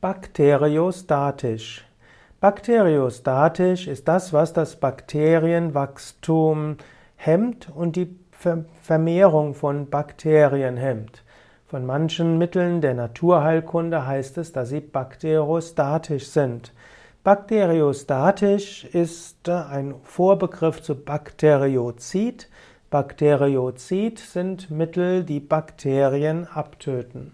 Bakteriostatisch. Bakteriostatisch ist das, was das Bakterienwachstum hemmt und die Vermehrung von Bakterien hemmt. Von manchen Mitteln der Naturheilkunde heißt es, dass sie bakteriostatisch sind. Bakteriostatisch ist ein Vorbegriff zu Bakteriozid. Bakteriozid sind Mittel, die Bakterien abtöten.